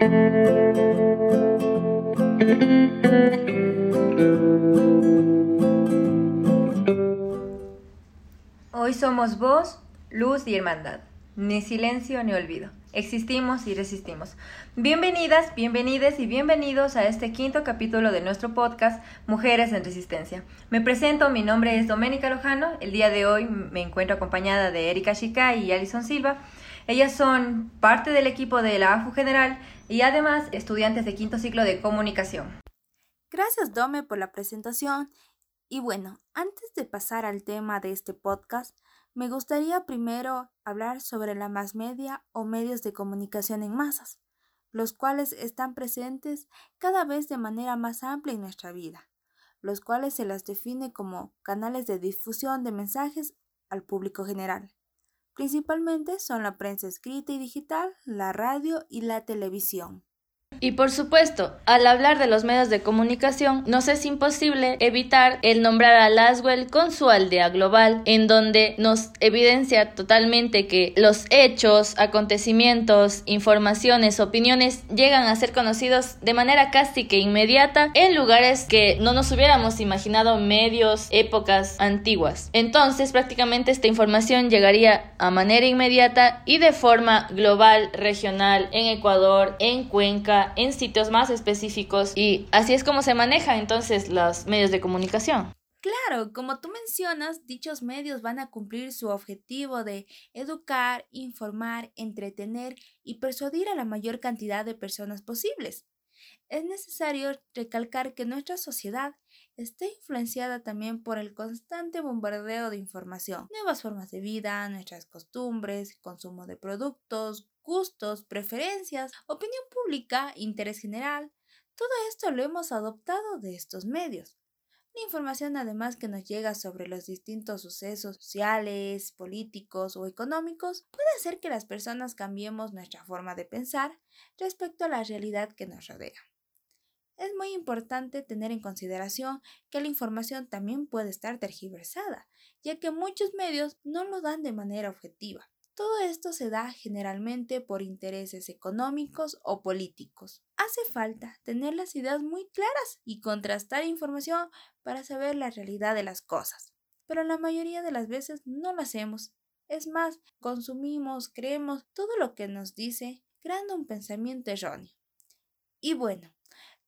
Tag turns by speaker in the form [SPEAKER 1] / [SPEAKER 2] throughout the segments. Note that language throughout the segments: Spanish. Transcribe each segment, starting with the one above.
[SPEAKER 1] Hoy somos voz, luz y hermandad. Ni silencio ni olvido. Existimos y resistimos. Bienvenidas, bienvenides y bienvenidos a este quinto capítulo de nuestro podcast Mujeres en Resistencia. Me presento, mi nombre es Doménica Lojano. El día de hoy me encuentro acompañada de Erika Chica y Alison Silva. Ellas son parte del equipo de la AFU General y además estudiantes de quinto ciclo de comunicación.
[SPEAKER 2] Gracias, Dome, por la presentación. Y bueno, antes de pasar al tema de este podcast, me gustaría primero hablar sobre la más media o medios de comunicación en masas, los cuales están presentes cada vez de manera más amplia en nuestra vida, los cuales se las define como canales de difusión de mensajes al público general. Principalmente son la prensa escrita y digital, la radio y la televisión.
[SPEAKER 3] Y por supuesto, al hablar de los medios de comunicación, nos es imposible evitar el nombrar a Laswell con su aldea global, en donde nos evidencia totalmente que los hechos, acontecimientos, informaciones, opiniones llegan a ser conocidos de manera casi que inmediata en lugares que no nos hubiéramos imaginado medios, épocas antiguas. Entonces, prácticamente esta información llegaría a manera inmediata y de forma global, regional, en Ecuador, en Cuenca, en sitios más específicos y así es como se maneja entonces los medios de comunicación.
[SPEAKER 2] Claro, como tú mencionas, dichos medios van a cumplir su objetivo de educar, informar, entretener y persuadir a la mayor cantidad de personas posibles. Es necesario recalcar que nuestra sociedad está influenciada también por el constante bombardeo de información, nuevas formas de vida, nuestras costumbres, consumo de productos, gustos, preferencias, opinión pública, interés general. Todo esto lo hemos adoptado de estos medios. La información además que nos llega sobre los distintos sucesos sociales, políticos o económicos puede hacer que las personas cambiemos nuestra forma de pensar respecto a la realidad que nos rodea. Es muy importante tener en consideración que la información también puede estar tergiversada, ya que muchos medios no lo dan de manera objetiva. Todo esto se da generalmente por intereses económicos o políticos. Hace falta tener las ideas muy claras y contrastar información para saber la realidad de las cosas. Pero la mayoría de las veces no lo hacemos. Es más, consumimos, creemos todo lo que nos dice, creando un pensamiento erróneo. Y bueno,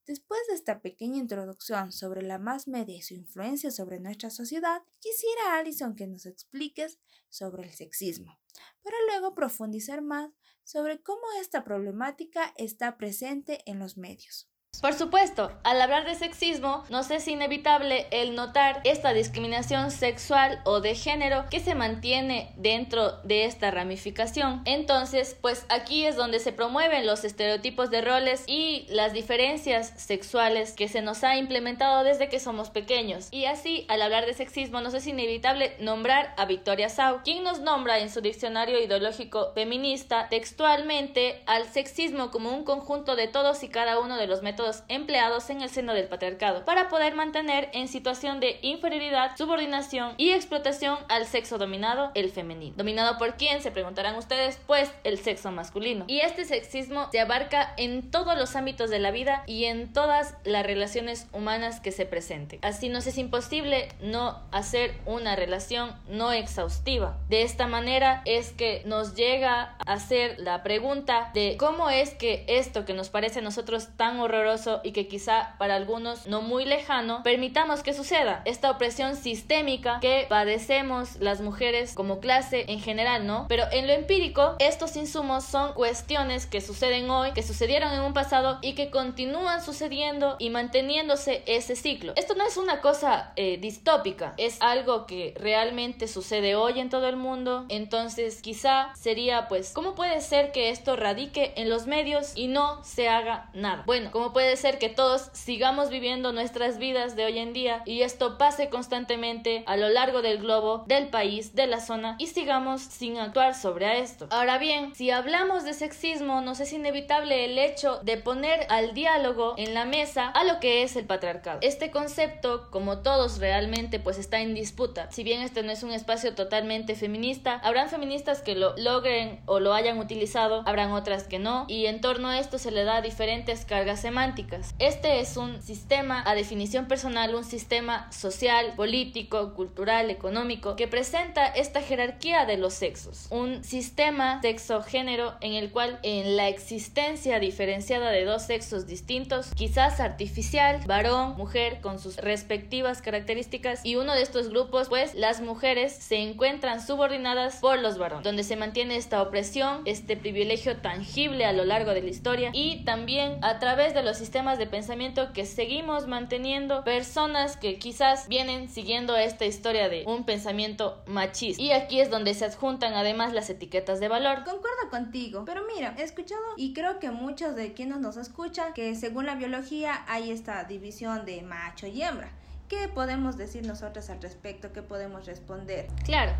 [SPEAKER 2] Después de esta pequeña introducción sobre la más media y su influencia sobre nuestra sociedad, quisiera, Alison, que nos expliques sobre el sexismo, para luego profundizar más sobre cómo esta problemática está presente en los medios.
[SPEAKER 3] Por supuesto, al hablar de sexismo, nos es inevitable el notar esta discriminación sexual o de género que se mantiene dentro de esta ramificación. Entonces, pues aquí es donde se promueven los estereotipos de roles y las diferencias sexuales que se nos ha implementado desde que somos pequeños. Y así, al hablar de sexismo, nos es inevitable nombrar a Victoria Sau, quien nos nombra en su diccionario ideológico feminista textualmente al sexismo como un conjunto de todos y cada uno de los métodos empleados en el seno del patriarcado para poder mantener en situación de inferioridad, subordinación y explotación al sexo dominado, el femenino. ¿Dominado por quién? Se preguntarán ustedes, pues el sexo masculino. Y este sexismo se abarca en todos los ámbitos de la vida y en todas las relaciones humanas que se presenten. Así nos es imposible no hacer una relación no exhaustiva. De esta manera es que nos llega a hacer la pregunta de cómo es que esto que nos parece a nosotros tan horroroso y que quizá para algunos no muy lejano, permitamos que suceda esta opresión sistémica que padecemos las mujeres como clase en general, ¿no? Pero en lo empírico, estos insumos son cuestiones que suceden hoy, que sucedieron en un pasado y que continúan sucediendo y manteniéndose ese ciclo. Esto no es una cosa eh, distópica, es algo que realmente sucede hoy en todo el mundo. Entonces, quizá sería, pues, ¿cómo puede ser que esto radique en los medios y no se haga nada? Bueno, ¿cómo puede puede ser que todos sigamos viviendo nuestras vidas de hoy en día y esto pase constantemente a lo largo del globo, del país, de la zona y sigamos sin actuar sobre esto. Ahora bien, si hablamos de sexismo, nos es inevitable el hecho de poner al diálogo en la mesa a lo que es el patriarcado. Este concepto, como todos realmente, pues está en disputa. Si bien este no es un espacio totalmente feminista, habrán feministas que lo logren o lo hayan utilizado, habrán otras que no, y en torno a esto se le da diferentes cargas semánticas. Este es un sistema a definición personal, un sistema social, político, cultural, económico, que presenta esta jerarquía de los sexos. Un sistema sexo-género en el cual en la existencia diferenciada de dos sexos distintos, quizás artificial, varón, mujer, con sus respectivas características, y uno de estos grupos, pues las mujeres se encuentran subordinadas por los varones, donde se mantiene esta opresión, este privilegio tangible a lo largo de la historia y también a través de los sistemas de pensamiento que seguimos manteniendo personas que quizás vienen siguiendo esta historia de un pensamiento machista. Y aquí es donde se adjuntan además las etiquetas de valor.
[SPEAKER 2] Concuerdo contigo, pero mira, he escuchado y creo que muchos de quienes nos escuchan que según la biología hay esta división de macho y hembra. ¿Qué podemos decir nosotros al respecto? ¿Qué podemos responder?
[SPEAKER 3] Claro.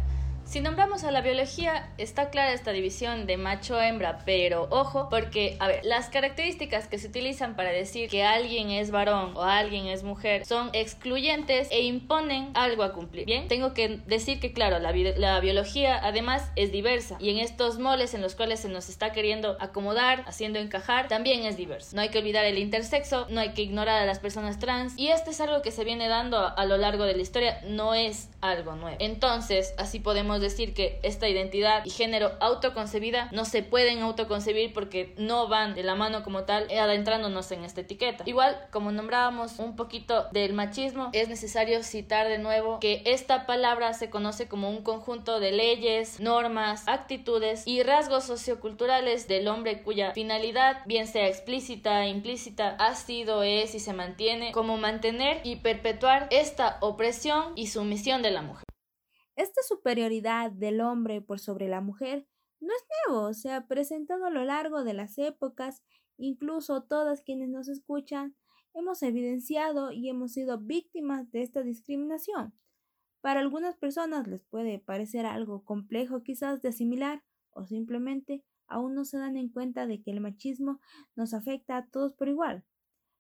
[SPEAKER 3] Si nombramos a la biología, está clara esta división de macho-hembra, pero ojo, porque, a ver, las características que se utilizan para decir que alguien es varón o alguien es mujer son excluyentes e imponen algo a cumplir. Bien, tengo que decir que, claro, la, biología además es diversa y en estos moles en los cuales se nos está queriendo acomodar, haciendo encajar, también es diverso. No hay que olvidar el intersexo, no hay que ignorar a las personas trans y esto es algo que se viene dando a lo largo de la historia, no es algo nuevo. Entonces, así podemos decir que esta identidad y género autoconcebida no se pueden autoconcebir porque no van de la mano como tal eh, adentrándonos en esta etiqueta. Igual, como nombrábamos un poquito del machismo, es necesario citar de nuevo que esta palabra se conoce como un conjunto de leyes, normas, actitudes y rasgos socioculturales del hombre cuya finalidad, bien sea explícita e implícita, ha sido, es y se mantiene como mantener y perpetuar esta opresión y sumisión de la mujer.
[SPEAKER 2] Esta superioridad del hombre por sobre la mujer no es nuevo, se ha presentado a lo largo de las épocas, incluso todas quienes nos escuchan hemos evidenciado y hemos sido víctimas de esta discriminación. Para algunas personas les puede parecer algo complejo quizás de asimilar o simplemente aún no se dan en cuenta de que el machismo nos afecta a todos por igual.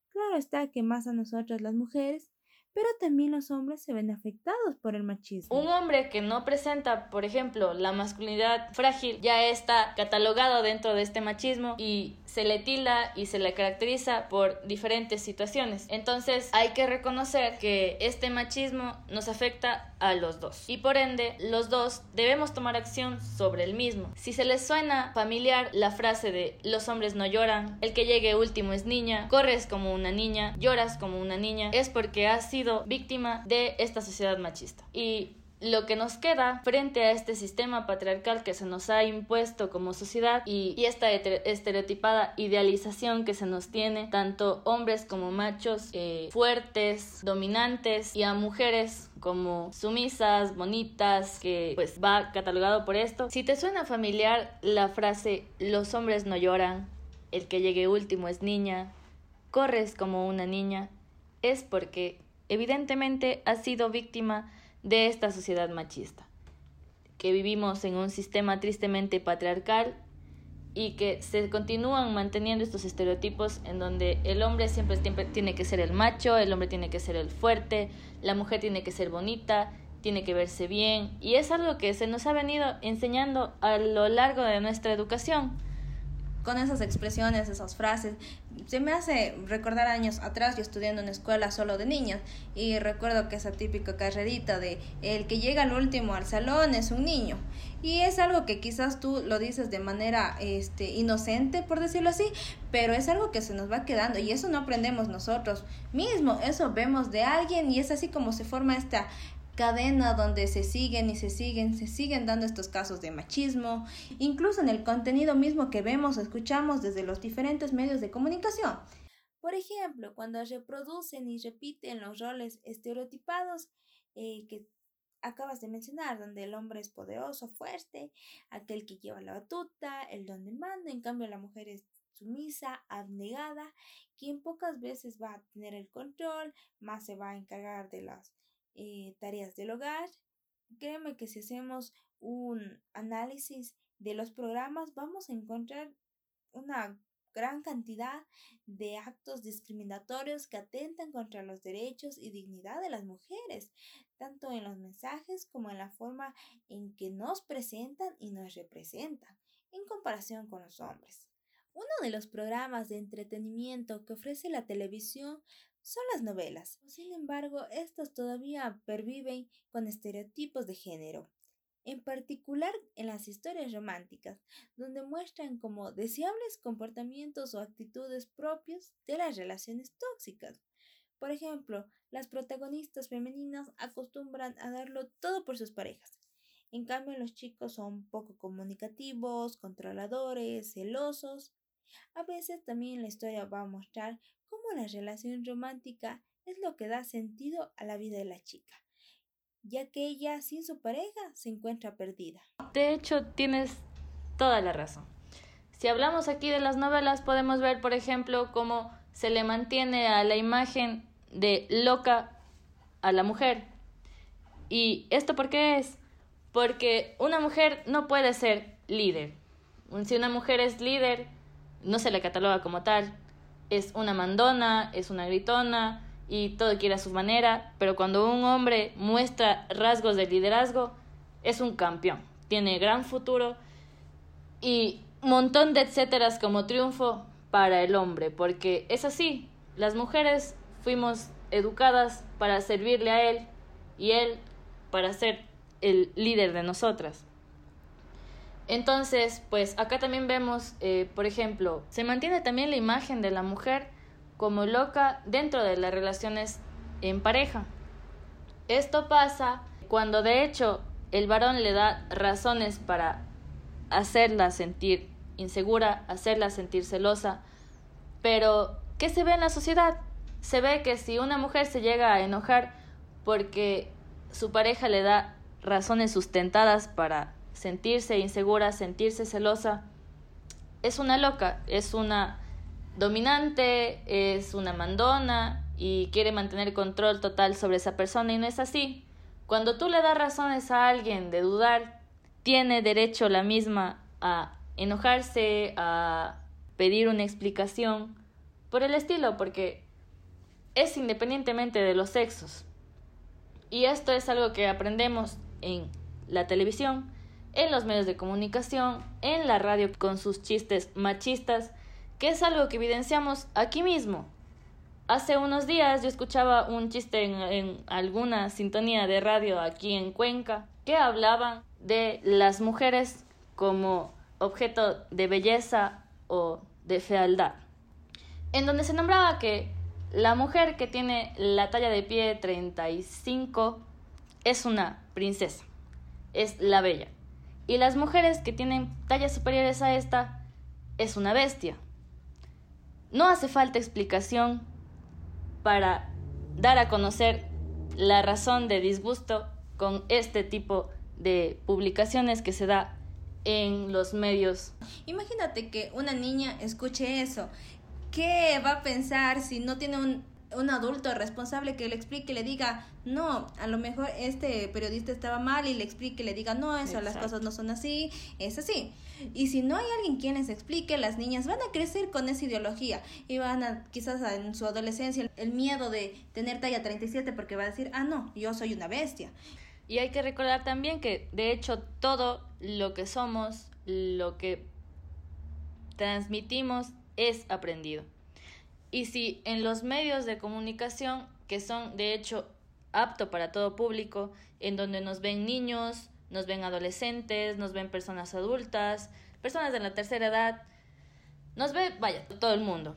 [SPEAKER 2] Claro está que más a nosotras las mujeres, pero también los hombres se ven afectados por el machismo.
[SPEAKER 3] Un hombre que no presenta, por ejemplo, la masculinidad frágil ya está catalogado dentro de este machismo y se le tilda y se le caracteriza por diferentes situaciones. Entonces hay que reconocer que este machismo nos afecta a los dos y por ende los dos debemos tomar acción sobre el mismo. Si se les suena familiar la frase de los hombres no lloran, el que llegue último es niña, corres como una niña, lloras como una niña, es porque has sido víctima de esta sociedad machista. Y lo que nos queda frente a este sistema patriarcal que se nos ha impuesto como sociedad y, esta estereotipada idealización que se nos tiene, tanto hombres como machos, eh, fuertes, dominantes y a mujeres como sumisas, bonitas, que pues va catalogado por esto. Si te suena familiar la frase los hombres no lloran, el que llegue último es niña, corres como una niña, es porque evidentemente has sido víctima de esta sociedad machista, que vivimos en un sistema tristemente patriarcal y que se continúan manteniendo estos estereotipos en donde el hombre siempre tiene que ser el macho, el hombre tiene que ser el fuerte, la mujer tiene que ser bonita, tiene que verse bien. Y es algo que se nos ha venido enseñando a lo largo de nuestra educación
[SPEAKER 2] con esas expresiones, esas frases. Se me hace recordar años atrás, yo estudiando en una escuela solo de niñas, y recuerdo que esa típica carrerita de el que llega al último al salón es un niño. Y es algo que quizás tú lo dices de manera este, inocente, por decirlo así, pero es algo que se nos va quedando y eso no aprendemos nosotros mismos, eso vemos de alguien y es así como se forma esta cadena donde se siguen y se siguen, se siguen dando estos casos de machismo, incluso en el contenido mismo que vemos o escuchamos desde los diferentes medios de comunicación. Por ejemplo, cuando reproducen y repiten los roles estereotipados eh, que acabas de mencionar, donde el hombre es poderoso, fuerte, aquel que lleva la batuta, el donde manda, en cambio la mujer es sumisa, abnegada, quien pocas veces va a tener el control, más se va a encargar de las eh, tareas del hogar. Créeme que si hacemos un análisis de los programas vamos a encontrar una gran cantidad de actos discriminatorios que atentan contra los derechos y dignidad de las mujeres, tanto en los mensajes como en la forma en que nos presentan y nos representan, en comparación con los hombres. Uno de los programas de entretenimiento que ofrece la televisión son las novelas. Sin embargo, estos todavía perviven con estereotipos de género en particular en las historias románticas, donde muestran como deseables comportamientos o actitudes propios de las relaciones tóxicas. Por ejemplo, las protagonistas femeninas acostumbran a darlo todo por sus parejas. En cambio, los chicos son poco comunicativos, controladores, celosos. A veces también la historia va a mostrar la relación romántica es lo que da sentido a la vida de la chica ya que ella sin su pareja se encuentra perdida.
[SPEAKER 3] De hecho, tienes toda la razón. Si hablamos aquí de las novelas, podemos ver, por ejemplo, cómo se le mantiene a la imagen de loca a la mujer. ¿Y esto por qué es? Porque una mujer no puede ser líder. Si una mujer es líder, no se le cataloga como tal. Es una mandona, es una gritona, y todo quiere a su manera, pero cuando un hombre muestra rasgos de liderazgo, es un campeón, tiene gran futuro y montón de etcéteras como triunfo para el hombre, porque es así, las mujeres fuimos educadas para servirle a él y él para ser el líder de nosotras. Entonces, pues acá también vemos, eh, por ejemplo, se mantiene también la imagen de la mujer como loca dentro de las relaciones en pareja. Esto pasa cuando de hecho el varón le da razones para hacerla sentir insegura, hacerla sentir celosa, pero ¿qué se ve en la sociedad? Se ve que si una mujer se llega a enojar porque su pareja le da razones sustentadas para sentirse insegura, sentirse celosa, es una loca, es una dominante, es una mandona y quiere mantener control total sobre esa persona y no es así. Cuando tú le das razones a alguien de dudar, tiene derecho la misma a enojarse, a pedir una explicación por el estilo, porque es independientemente de los sexos. Y esto es algo que aprendemos en la televisión, en los medios de comunicación, en la radio con sus chistes machistas que es algo que evidenciamos aquí mismo. Hace unos días yo escuchaba un chiste en, alguna sintonía de radio aquí en Cuenca que hablaban de las mujeres como objeto de belleza o de fealdad, en donde se nombraba que la mujer que tiene la talla de pie 35 es una princesa, es la bella, y las mujeres que tienen tallas superiores a esta es una bestia. No hace falta explicación para dar a conocer la razón de disgusto con este tipo de publicaciones que se da en los medios.
[SPEAKER 2] Imagínate que una niña escuche eso. ¿Qué va a pensar si no tiene un un adulto responsable que le explique, le diga, no, a lo mejor este periodista estaba mal y le explique, le diga, no, eso, las cosas no son así, es así. Y si no hay alguien quien les explique, las niñas van a crecer con esa ideología y van a, quizás en su adolescencia, el miedo de tener talla 37 porque va a decir, ah, no, yo soy una bestia.
[SPEAKER 3] Y hay que recordar también que, de hecho, todo lo que somos, lo que transmitimos, es aprendido. Y si en los medios de comunicación, que son de hecho apto para todo público, en donde nos ven niños, nos ven adolescentes, nos ven personas adultas, personas de la tercera edad, nos ve, vaya, todo el mundo.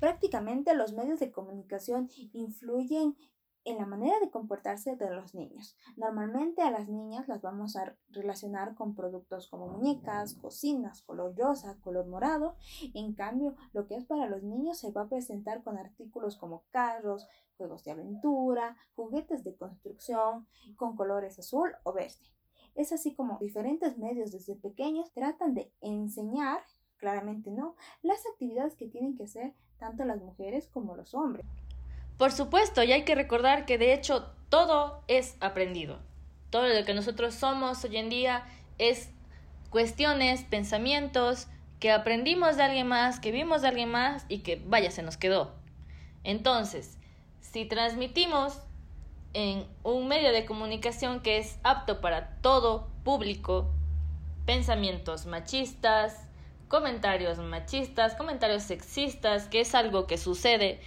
[SPEAKER 2] Prácticamente los medios de comunicación influyen en la manera de comportarse de los niños. Normalmente a las niñas las vamos a relacionar con productos como muñecas, cocinas, color rosa, color morado. En cambio, lo que es para los niños se va a presentar con artículos como carros, juegos de aventura, juguetes de construcción con colores azul o verde. Es así como diferentes medios desde pequeños tratan de enseñar Claramente no. Las actividades que tienen que hacer tanto las mujeres como los hombres.
[SPEAKER 3] Por supuesto, y hay que recordar que de hecho todo es aprendido. Todo lo que nosotros somos hoy en día es cuestiones, pensamientos que aprendimos de alguien más, que vimos de alguien más y que vaya, se nos quedó. Entonces, si transmitimos en un medio de comunicación que es apto para todo público, pensamientos machistas, comentarios machistas, comentarios sexistas, que es algo que sucede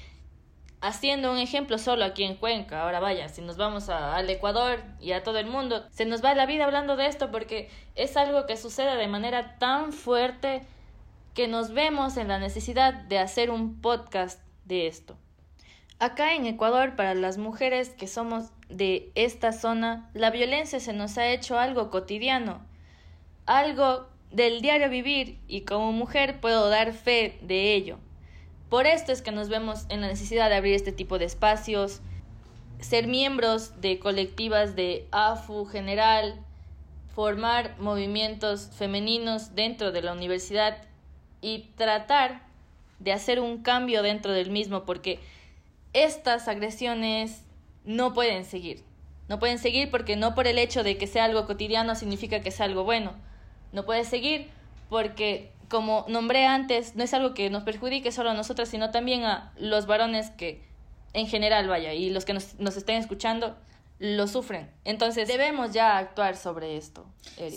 [SPEAKER 3] haciendo un ejemplo solo aquí en Cuenca. Ahora vaya, si nos vamos al Ecuador y a todo el mundo, se nos va la vida hablando de esto porque es algo que sucede de manera tan fuerte que nos vemos en la necesidad de hacer un podcast de esto. Acá en Ecuador, para las mujeres que somos de esta zona, la violencia se nos ha hecho algo cotidiano, algo del diario vivir y como mujer puedo dar fe de ello. Por esto es que nos vemos en la necesidad de abrir este tipo de espacios, ser miembros de colectivas de AFU general, formar movimientos femeninos dentro de la universidad y tratar de hacer un cambio dentro del mismo porque estas agresiones no pueden seguir. No pueden seguir porque no por el hecho de que sea algo cotidiano significa que sea algo bueno. No puede seguir porque como nombré antes, no es algo que nos perjudique solo a nosotras, sino también a los varones que en general, vaya, y los que nos, nos estén escuchando, lo sufren. Entonces debemos ya actuar sobre esto.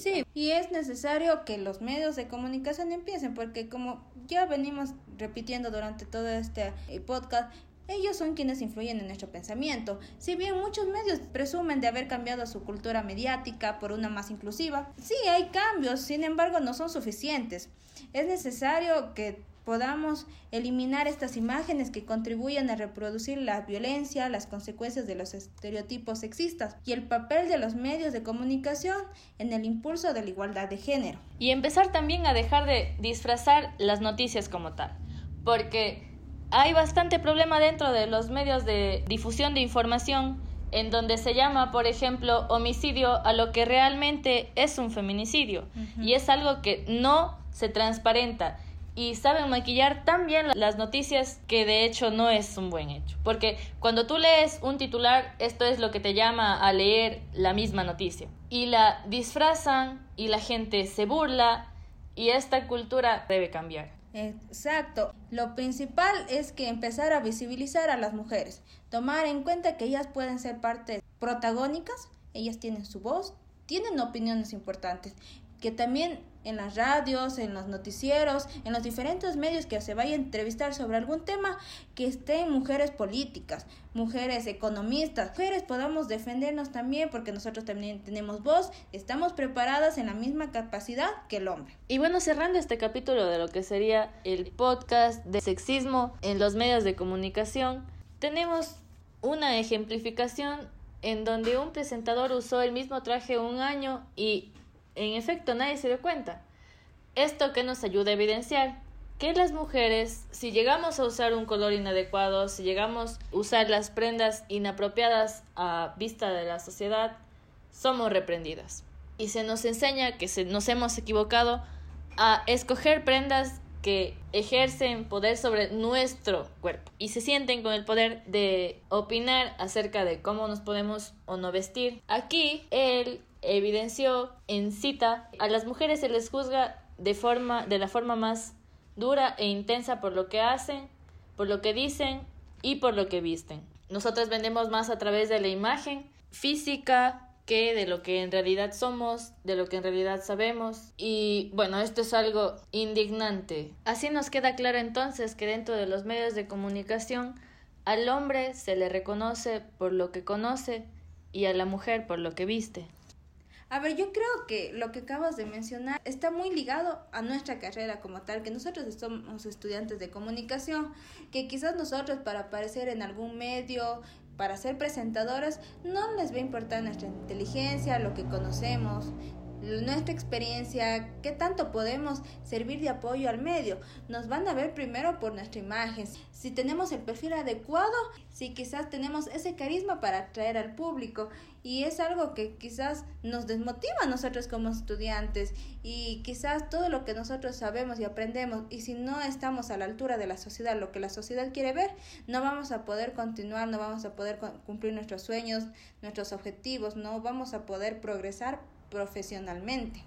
[SPEAKER 2] Sí, y es necesario que los medios de comunicación empiecen, porque como ya venimos repitiendo durante todo este eh, podcast, ellos son quienes influyen en nuestro pensamiento. Si bien muchos medios presumen de haber cambiado su cultura mediática por una más inclusiva, sí hay cambios, sin embargo no son suficientes. Es necesario que podamos eliminar estas imágenes que contribuyen a reproducir la violencia, las consecuencias de los estereotipos sexistas y el papel de los medios de comunicación en el impulso de la igualdad de género.
[SPEAKER 3] Y empezar también a dejar de disfrazar las noticias como tal, porque hay bastante problema dentro de los medios de difusión de información en donde se llama, por ejemplo, homicidio a lo que realmente es un feminicidio. Y es algo que no se transparenta. Y saben maquillar tan bien las noticias que de hecho no es un buen hecho. Porque cuando tú lees un titular, esto es lo que te llama a leer la misma noticia. Y la disfrazan y la gente se burla y esta cultura debe cambiar.
[SPEAKER 2] Exacto. Lo principal es que empezar a visibilizar a las mujeres, tomar en cuenta que ellas pueden ser parte protagónicas, ellas tienen su voz, tienen opiniones importantes, que también en las radios, en los noticieros, en los diferentes medios que se vaya a entrevistar sobre algún tema, que estén mujeres políticas, mujeres economistas, mujeres podamos defendernos también porque nosotros también tenemos voz, estamos preparadas en la misma capacidad que el hombre.
[SPEAKER 3] Y bueno, cerrando este capítulo de lo que sería el podcast de sexismo en los medios de comunicación, tenemos una ejemplificación en donde un presentador usó el mismo traje un año y en efecto, nadie se dio cuenta. Esto que nos ayuda a evidenciar que las mujeres, si llegamos a usar un color inadecuado, si llegamos a usar las prendas inapropiadas a vista de la sociedad, somos reprendidas. Y se nos enseña que nos hemos equivocado a escoger prendas que ejercen poder sobre nuestro cuerpo y se sienten con el poder de opinar acerca de cómo nos podemos o no vestir. Aquí el evidenció en cita, a las mujeres se les juzga de, forma, de la forma más dura e intensa por lo que hacen, por lo que dicen y por lo que visten. Nosotras vendemos más a través de la imagen física que de lo que en realidad somos, de lo que en realidad sabemos. Y bueno, esto es algo indignante. Así nos queda claro entonces que dentro de los medios de comunicación al hombre se le reconoce por lo que conoce y a la mujer por lo que viste.
[SPEAKER 2] A ver, yo creo que lo que acabas de mencionar está muy ligado a nuestra carrera como tal, que nosotros somos estudiantes de comunicación, que quizás nosotros para aparecer en algún medio, para ser presentadores, no les va a importar nuestra inteligencia, lo que conocemos, nuestra experiencia, qué tanto podemos servir de apoyo al medio. Nos van a ver primero por nuestra imagen, si tenemos el perfil adecuado, si quizás tenemos ese carisma para atraer al público. Y es algo que quizás nos desmotiva a nosotros como estudiantes. Y quizás todo lo que nosotros sabemos y aprendemos y si no estamos a la altura de la sociedad, lo que la sociedad quiere ver, no vamos a poder continuar, no vamos a poder cumplir nuestros sueños, nuestros objetivos, no vamos a poder progresar profesionalmente.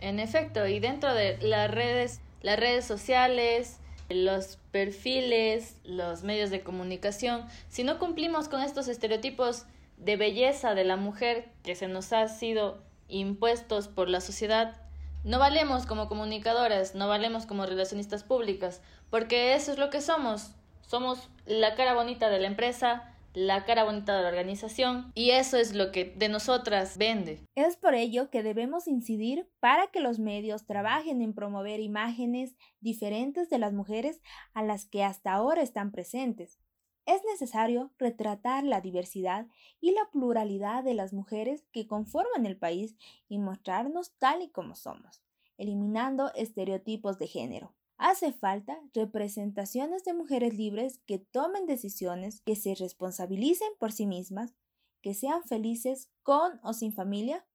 [SPEAKER 3] En efecto, y dentro de las redes, las redes sociales, los perfiles, los medios de comunicación, si no cumplimos con estos estereotipos de belleza de la mujer que se nos ha sido impuestos por la sociedad, no valemos como comunicadoras, no valemos como relacionistas públicas, porque eso es lo que somos. Somos la cara bonita de la empresa, la cara bonita de la organización y eso es lo que de nosotras vende.
[SPEAKER 2] Es por ello que debemos incidir para que los medios trabajen en promover imágenes diferentes de las mujeres a las que hasta ahora están presentes. Es necesario retratar la diversidad y la pluralidad de las mujeres que conforman el país y mostrarnos tal y como somos, eliminando estereotipos de género. Hace falta representaciones de mujeres libres que tomen decisiones, que se responsabilicen por sí mismas, que sean felices con o sin familia,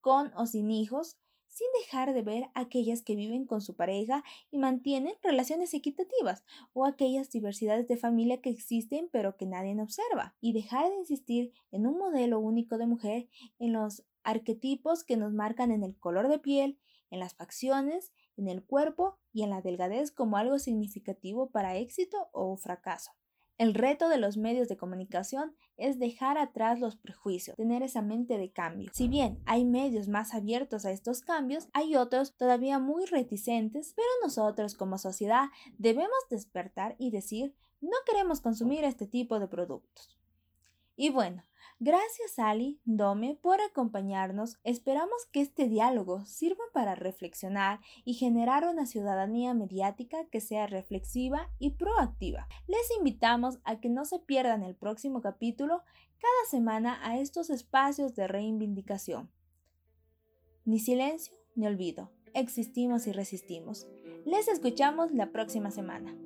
[SPEAKER 2] con o sin hijos, sin dejar de ver aquellas que viven con su pareja y mantienen relaciones equitativas, o aquellas diversidades de familia que existen pero que nadie observa, y dejar de insistir en un modelo único de mujer, en los arquetipos que nos marcan en el color de piel, en las facciones, en el cuerpo y en la delgadez como algo significativo para éxito o fracaso. El reto de los medios de comunicación es dejar atrás los prejuicios, tener esa mente de cambio. Si bien hay medios más abiertos a estos cambios, hay otros todavía muy reticentes, pero nosotros como sociedad debemos despertar y decir, no queremos consumir este tipo de productos. Y bueno, Gracias Ali, Dome, por acompañarnos. Esperamos que este diálogo sirva para reflexionar y generar una ciudadanía mediática que sea reflexiva y proactiva. Les invitamos a que no se pierdan el próximo capítulo cada semana a estos espacios de reivindicación. Ni silencio ni olvido. Existimos y resistimos. Les escuchamos la próxima semana.